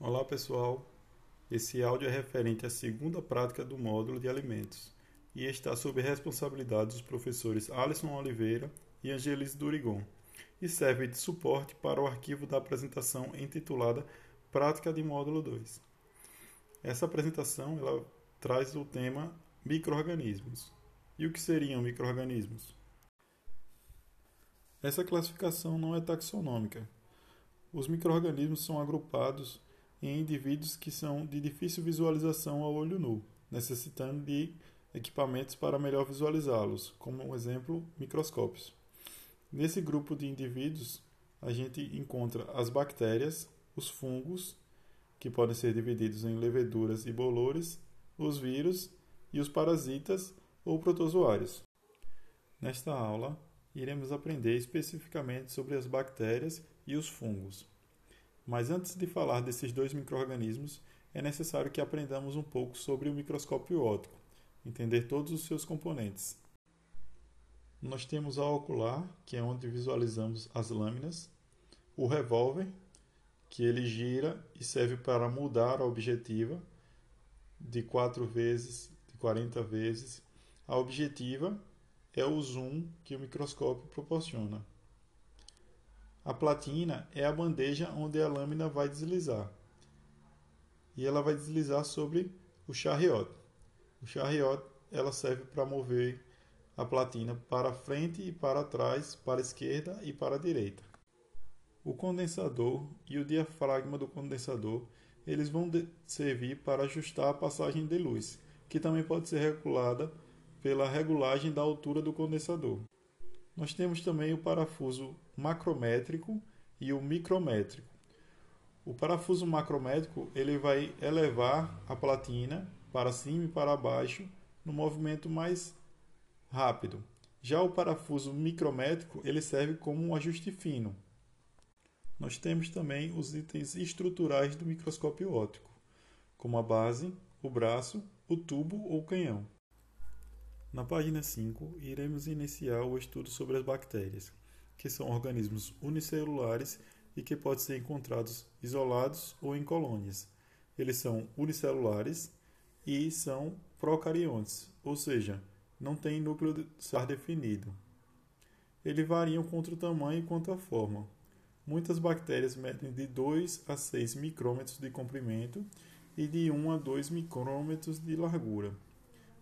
Olá pessoal, esse áudio é referente à segunda prática do módulo de alimentos e está sob responsabilidade dos professores Alisson Oliveira e Angelise Durigon e serve de suporte para o arquivo da apresentação intitulada Prática de Módulo 2. Essa apresentação ela traz o tema microorganismos. E o que seriam microorganismos? Essa classificação não é taxonômica. Os microorganismos são agrupados em indivíduos que são de difícil visualização ao olho nu, necessitando de equipamentos para melhor visualizá-los, como um exemplo, microscópios. Nesse grupo de indivíduos, a gente encontra as bactérias, os fungos, que podem ser divididos em leveduras e bolores, os vírus e os parasitas ou protozoários. Nesta aula, iremos aprender especificamente sobre as bactérias e os fungos. Mas antes de falar desses dois microorganismos, é necessário que aprendamos um pouco sobre o microscópio óptico, entender todos os seus componentes. Nós temos a ocular, que é onde visualizamos as lâminas, o revólver, que ele gira e serve para mudar a objetiva de 4 vezes, de 40 vezes. A objetiva é o zoom que o microscópio proporciona. A platina é a bandeja onde a lâmina vai deslizar. E ela vai deslizar sobre o charriote. O charriote ela serve para mover a platina para frente e para trás, para a esquerda e para a direita. O condensador e o diafragma do condensador eles vão servir para ajustar a passagem de luz, que também pode ser regulada pela regulagem da altura do condensador. Nós temos também o parafuso macrométrico e o micrométrico. O parafuso macrométrico ele vai elevar a platina para cima e para baixo no movimento mais rápido. Já o parafuso micrométrico ele serve como um ajuste fino. Nós temos também os itens estruturais do microscópio óptico, como a base, o braço, o tubo ou canhão. Na página 5, iremos iniciar o estudo sobre as bactérias, que são organismos unicelulares e que podem ser encontrados isolados ou em colônias. Eles são unicelulares e são procariontes, ou seja, não têm núcleo celular definido. Eles variam quanto o tamanho e quanto a forma. Muitas bactérias medem de 2 a 6 micrômetros de comprimento e de 1 a 2 micrômetros de largura.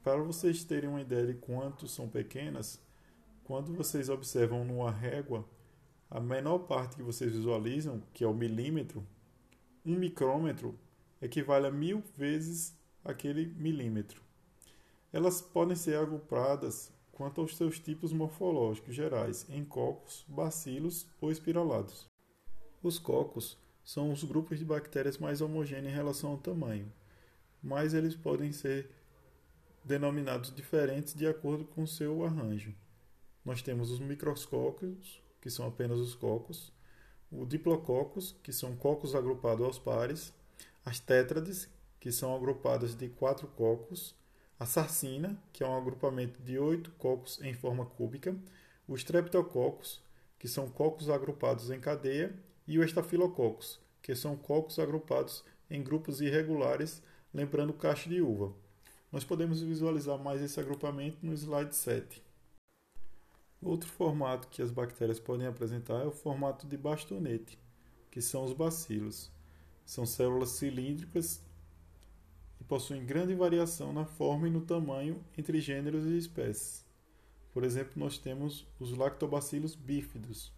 Para vocês terem uma ideia de quanto são pequenas, quando vocês observam numa régua, a menor parte que vocês visualizam, que é o milímetro, um micrômetro equivale a mil vezes aquele milímetro. Elas podem ser agrupadas quanto aos seus tipos morfológicos gerais, em cocos, bacilos ou espiralados. Os cocos são os grupos de bactérias mais homogêneos em relação ao tamanho, mas eles podem ser denominados diferentes de acordo com seu arranjo. Nós temos os microscópios, que são apenas os cocos, o diplococos, que são cocos agrupados aos pares, as tétrades, que são agrupadas de quatro cocos, a sarcina, que é um agrupamento de oito cocos em forma cúbica, os streptococos, que são cocos agrupados em cadeia, e o estafilococos, que são cocos agrupados em grupos irregulares, lembrando cacho de uva. Nós podemos visualizar mais esse agrupamento no slide 7. Outro formato que as bactérias podem apresentar é o formato de bastonete, que são os bacilos. São células cilíndricas e possuem grande variação na forma e no tamanho entre gêneros e espécies. Por exemplo, nós temos os lactobacilos bífidos.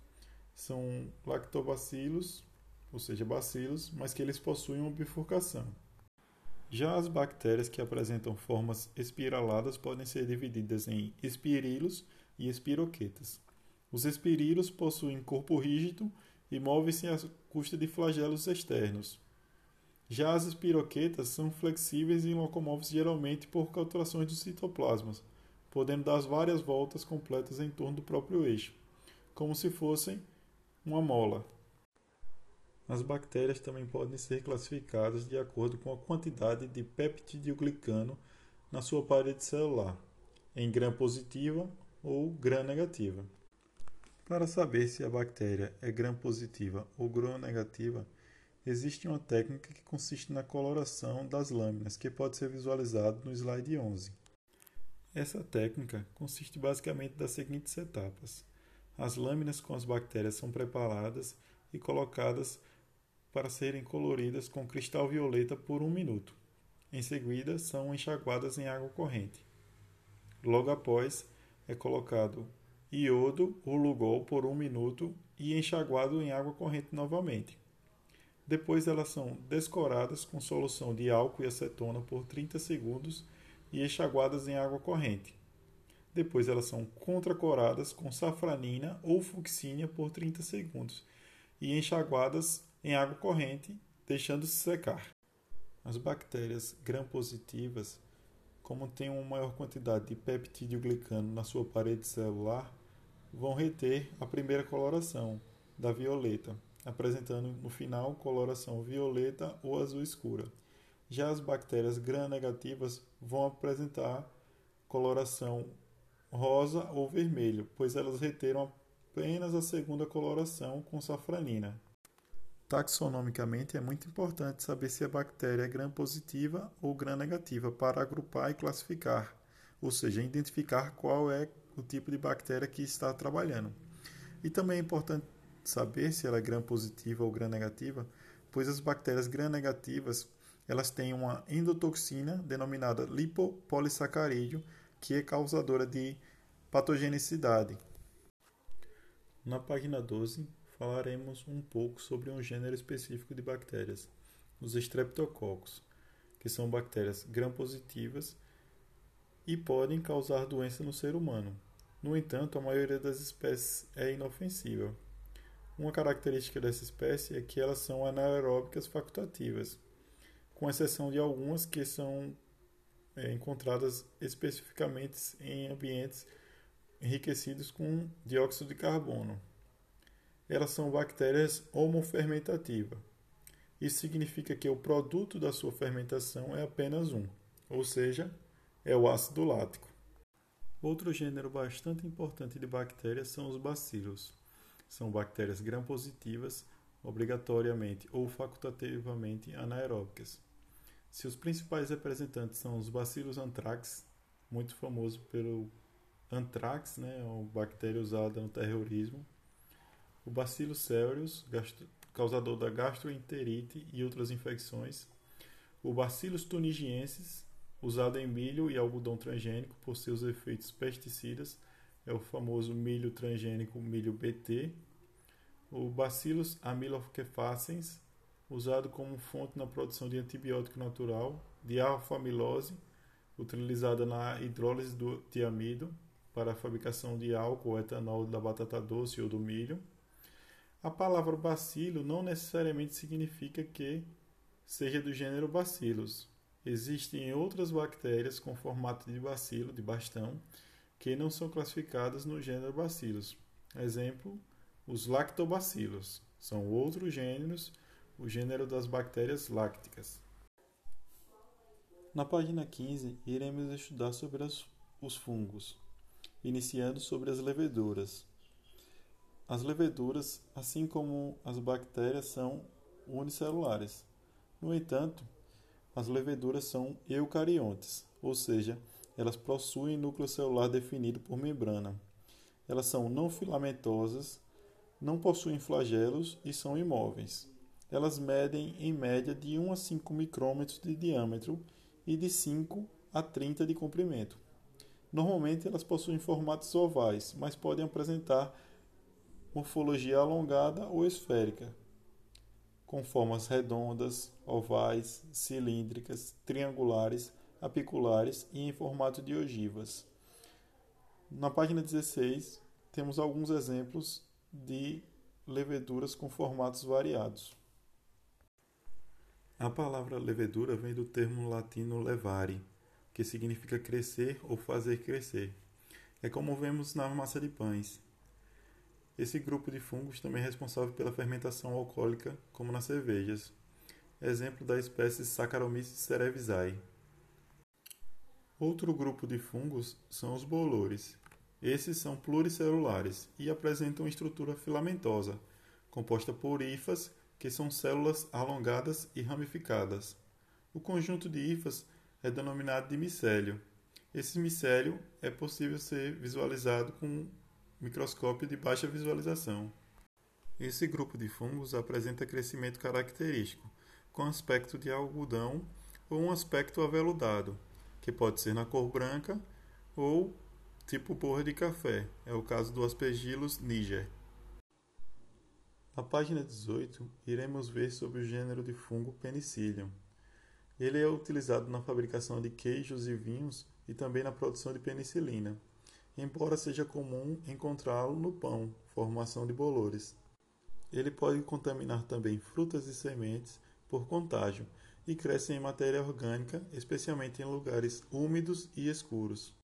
São lactobacilos, ou seja, bacilos, mas que eles possuem uma bifurcação. Já as bactérias que apresentam formas espiraladas podem ser divididas em espirilos e espiroquetas. Os espirilos possuem corpo rígido e movem-se à custa de flagelos externos. Já as espiroquetas são flexíveis e locomovem-se geralmente por cauturações dos citoplasmas, podendo dar várias voltas completas em torno do próprio eixo, como se fossem uma mola. As bactérias também podem ser classificadas de acordo com a quantidade de peptidoglicano na sua parede celular, em gram positiva ou gram negativa. Para saber se a bactéria é gram positiva ou gram negativa, Existe uma técnica que consiste na coloração das lâminas, que pode ser visualizado no slide 11. Essa técnica consiste basicamente das seguintes etapas. As lâminas com as bactérias são preparadas e colocadas para serem coloridas com cristal violeta por um minuto. Em seguida, são enxaguadas em água corrente. Logo após, é colocado iodo ou lugol por um minuto e enxaguado em água corrente novamente. Depois elas são descoradas com solução de álcool e acetona por 30 segundos e enxaguadas em água corrente. Depois elas são contracoradas com safranina ou fucsínia por 30 segundos e enxaguadas em água corrente, deixando-se secar. As bactérias gram-positivas, como têm uma maior quantidade de peptídeo glicano na sua parede celular, vão reter a primeira coloração, da violeta, apresentando no final coloração violeta ou azul escura. Já as bactérias gram-negativas vão apresentar coloração rosa ou vermelho, pois elas reteram apenas a segunda coloração com safranina. Taxonomicamente é muito importante saber se a bactéria é gram-positiva ou gram-negativa para agrupar e classificar, ou seja, identificar qual é o tipo de bactéria que está trabalhando. E também é importante saber se ela é gram-positiva ou gram-negativa, pois as bactérias gram-negativas elas têm uma endotoxina denominada lipopolissacarídeo, que é causadora de patogenicidade. Na página 12, falaremos um pouco sobre um gênero específico de bactérias, os estreptococos, que são bactérias gram-positivas e podem causar doença no ser humano. No entanto, a maioria das espécies é inofensiva. Uma característica dessa espécie é que elas são anaeróbicas facultativas, com exceção de algumas que são é, encontradas especificamente em ambientes enriquecidos com dióxido de carbono. Elas são bactérias homofermentativas. Isso significa que o produto da sua fermentação é apenas um, ou seja, é o ácido lático. Outro gênero bastante importante de bactérias são os bacilos. São bactérias gram-positivas, obrigatoriamente ou facultativamente anaeróbicas. Seus principais representantes são os bacilos anthrax, muito famoso pelo anthrax, né, uma bactéria usada no terrorismo. O bacillus cereus, causador da gastroenterite e outras infecções. O bacillus tunigiensis, usado em milho e algodão transgênico por seus efeitos pesticidas, é o famoso milho transgênico milho BT. O Bacillus amilofacens, usado como fonte na produção de antibiótico natural, de alfa-amilose, utilizada na hidrólise do tiamido para a fabricação de álcool ou etanol da batata doce ou do milho. A palavra bacilo não necessariamente significa que seja do gênero Bacillus, Existem outras bactérias com formato de bacilo, de bastão, que não são classificadas no gênero Bacillus. Exemplo, os lactobacilos. São outros gêneros, o gênero das bactérias lácticas. Na página 15, iremos estudar sobre as, os fungos, iniciando sobre as leveduras. As leveduras, assim como as bactérias, são unicelulares. No entanto, as leveduras são eucariontes, ou seja, elas possuem núcleo celular definido por membrana. Elas são não filamentosas, não possuem flagelos e são imóveis. Elas medem em média de 1 a 5 micrômetros de diâmetro e de 5 a 30 de comprimento. Normalmente elas possuem formatos ovais, mas podem apresentar morfologia alongada ou esférica, com formas redondas, ovais, cilíndricas, triangulares, apiculares e em formato de ogivas. Na página 16, temos alguns exemplos de leveduras com formatos variados. A palavra levedura vem do termo latino levare, que significa crescer ou fazer crescer. É como vemos na massa de pães. Esse grupo de fungos também é responsável pela fermentação alcoólica, como nas cervejas. Exemplo da espécie Saccharomyces cerevisiae. Outro grupo de fungos são os bolores. Esses são pluricelulares e apresentam estrutura filamentosa, composta por hifas que são células alongadas e ramificadas. O conjunto de hifas é denominado de micélio. Esse micélio é possível ser visualizado com microscópio de baixa visualização. Esse grupo de fungos apresenta crescimento característico, com aspecto de algodão ou um aspecto aveludado, que pode ser na cor branca ou tipo borra de café. É o caso do Aspergillus niger. Na página 18, iremos ver sobre o gênero de fungo Penicillium. Ele é utilizado na fabricação de queijos e vinhos e também na produção de penicilina, embora seja comum encontrá-lo no pão, formação de bolores. Ele pode contaminar também frutas e sementes por contágio e cresce em matéria orgânica, especialmente em lugares úmidos e escuros.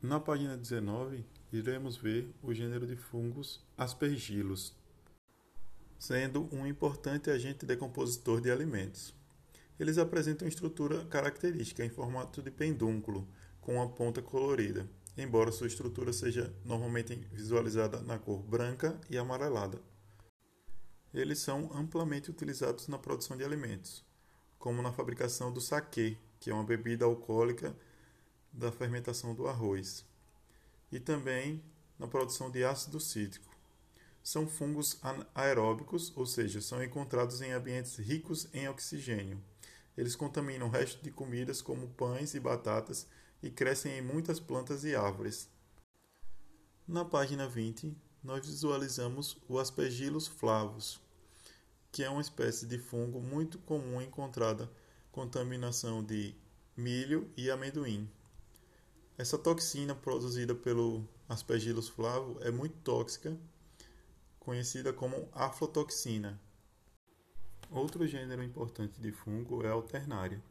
Na página 19, iremos ver o gênero de fungos Aspergillus, sendo um importante agente decompositor de alimentos. Eles apresentam estrutura característica em formato de pendúnculo, com uma ponta colorida, embora sua estrutura seja normalmente visualizada na cor branca e amarelada. Eles são amplamente utilizados na produção de alimentos, como na fabricação do saquê, que é uma bebida alcoólica da fermentação do arroz, e também na produção de ácido cítrico. São fungos aeróbicos, ou seja, são encontrados em ambientes ricos em oxigênio. Eles contaminam o resto de comidas como pães e batatas e crescem em muitas plantas e árvores. Na página 20, nós visualizamos o Aspergillus flavus, que é uma espécie de fungo muito comum encontrada contaminação de milho e amendoim. Essa toxina produzida pelo Aspergillus flavo é muito tóxica, conhecida como aflotoxina. Outro gênero importante de fungo é a alternária.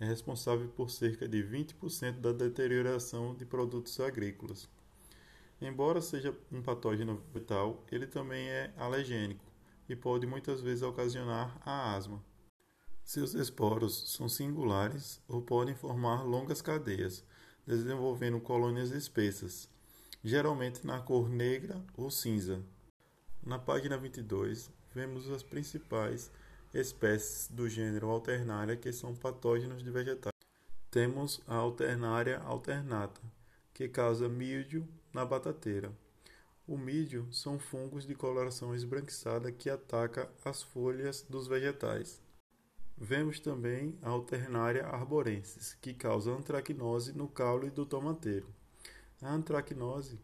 É responsável por cerca de 20% da deterioração de produtos agrícolas. Embora seja um patógeno vital, ele também é alergênico e pode muitas vezes ocasionar a asma. Seus esporos são singulares ou podem formar longas cadeias, desenvolvendo colônias espessas, geralmente na cor negra ou cinza. Na página 22, vemos as principais espécies do gênero Alternaria que são patógenos de vegetais. Temos a Alternaria alternata, que causa míldio na batateira. O míldio são fungos de coloração esbranquiçada que ataca as folhas dos vegetais. Vemos também a Alternaria arborensis, que causa antracnose no caule do tomateiro. A antracnose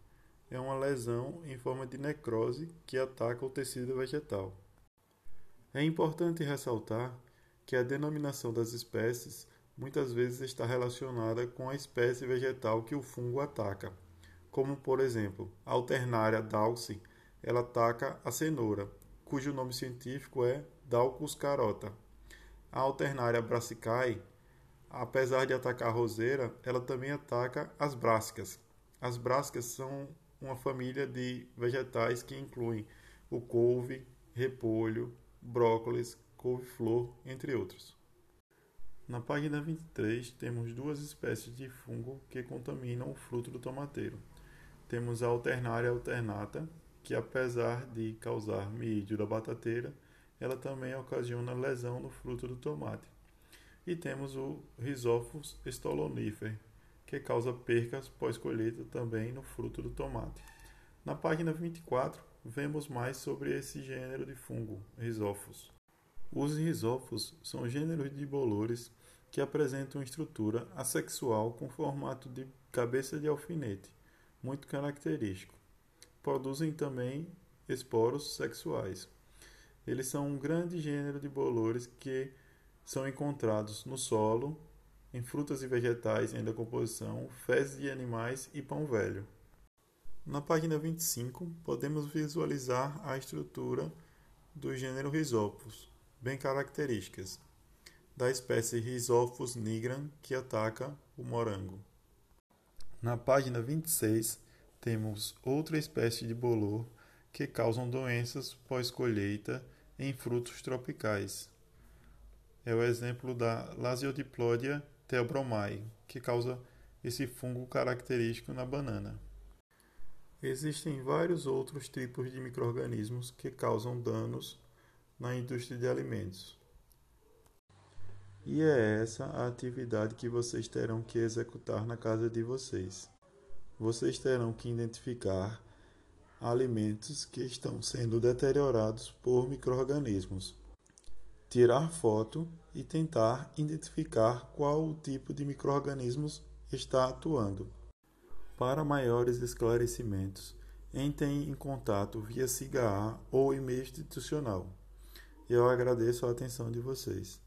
é uma lesão em forma de necrose que ataca o tecido vegetal. É importante ressaltar que a denominação das espécies muitas vezes está relacionada com a espécie vegetal que o fungo ataca, como por exemplo, a Alternaria dulce, ela ataca a cenoura, cujo nome científico é Daucus carota. A alternária brassicai, apesar de atacar a roseira, ela também ataca as brássicas. As brássicas são uma família de vegetais que incluem o couve, repolho, brócolis, couve-flor, entre outros. Na página 23, temos duas espécies de fungo que contaminam o fruto do tomateiro. Temos a alternária alternata, que apesar de causar mídio da batateira, ela também ocasiona lesão no fruto do tomate. E temos o Rhizophus stolonifer, que causa percas pós-colheita também no fruto do tomate. Na página 24, vemos mais sobre esse gênero de fungo, Rhizophus. Os Rhizophus são gêneros de bolores que apresentam estrutura assexual com formato de cabeça de alfinete, muito característico. Produzem também esporos sexuais. Eles são um grande gênero de bolores que são encontrados no solo, em frutas e vegetais em decomposição, fezes de animais e pão velho. Na página 25, podemos visualizar a estrutura do gênero Rhizopus, bem características, da espécie Rhizophus nigram que ataca o morango. Na página 26, temos outra espécie de bolor que causam doenças pós-colheita em frutos tropicais. É o exemplo da Lasiodiplodia theobromai, que causa esse fungo característico na banana. Existem vários outros tipos de microrganismos que causam danos na indústria de alimentos. E é essa a atividade que vocês terão que executar na casa de vocês. Vocês terão que identificar alimentos que estão sendo deteriorados por microrganismos, tirar foto e tentar identificar qual o tipo de microrganismos está atuando. Para maiores esclarecimentos, entrem em contato via SIGA ou e-mail institucional. Eu agradeço a atenção de vocês.